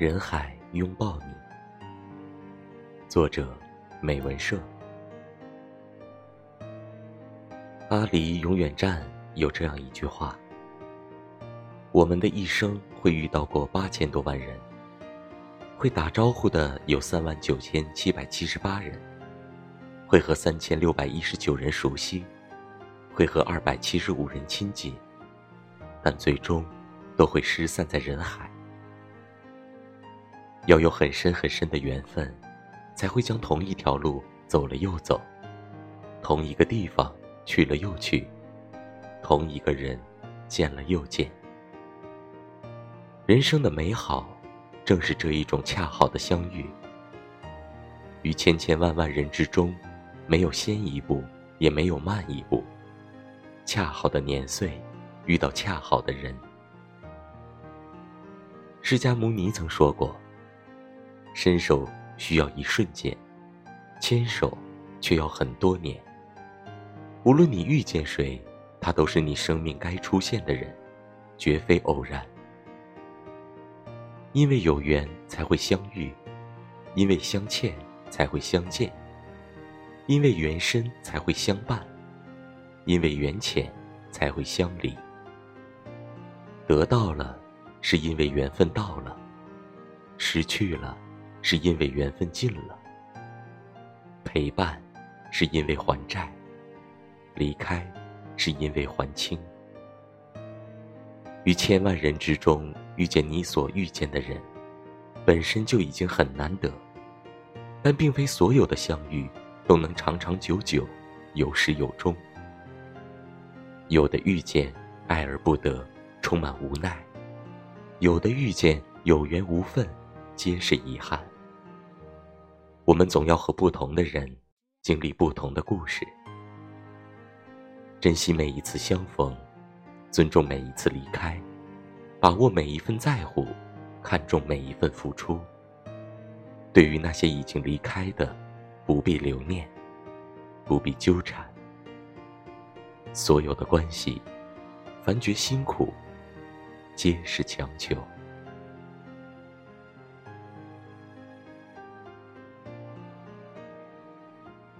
人海拥抱你。作者：美文社。巴黎永远站有这样一句话：我们的一生会遇到过八千多万人，会打招呼的有三万九千七百七十八人，会和三千六百一十九人熟悉，会和二百七十五人亲近，但最终都会失散在人海。要有很深很深的缘分，才会将同一条路走了又走，同一个地方去了又去，同一个人见了又见。人生的美好，正是这一种恰好的相遇。于千千万万人之中，没有先一步，也没有慢一步，恰好的年岁，遇到恰好的人。释迦牟尼曾说过。伸手需要一瞬间，牵手却要很多年。无论你遇见谁，他都是你生命该出现的人，绝非偶然。因为有缘才会相遇，因为相欠才会相见，因为缘深才会相伴，因为缘浅才会相离。得到了，是因为缘分到了；失去了。是因为缘分尽了，陪伴是因为还债，离开是因为还清。于千万人之中遇见你所遇见的人，本身就已经很难得，但并非所有的相遇都能长长久久，有始有终。有的遇见爱而不得，充满无奈；有的遇见有缘无分，皆是遗憾。我们总要和不同的人经历不同的故事，珍惜每一次相逢，尊重每一次离开，把握每一份在乎，看重每一份付出。对于那些已经离开的，不必留念，不必纠缠。所有的关系，凡觉辛苦，皆是强求。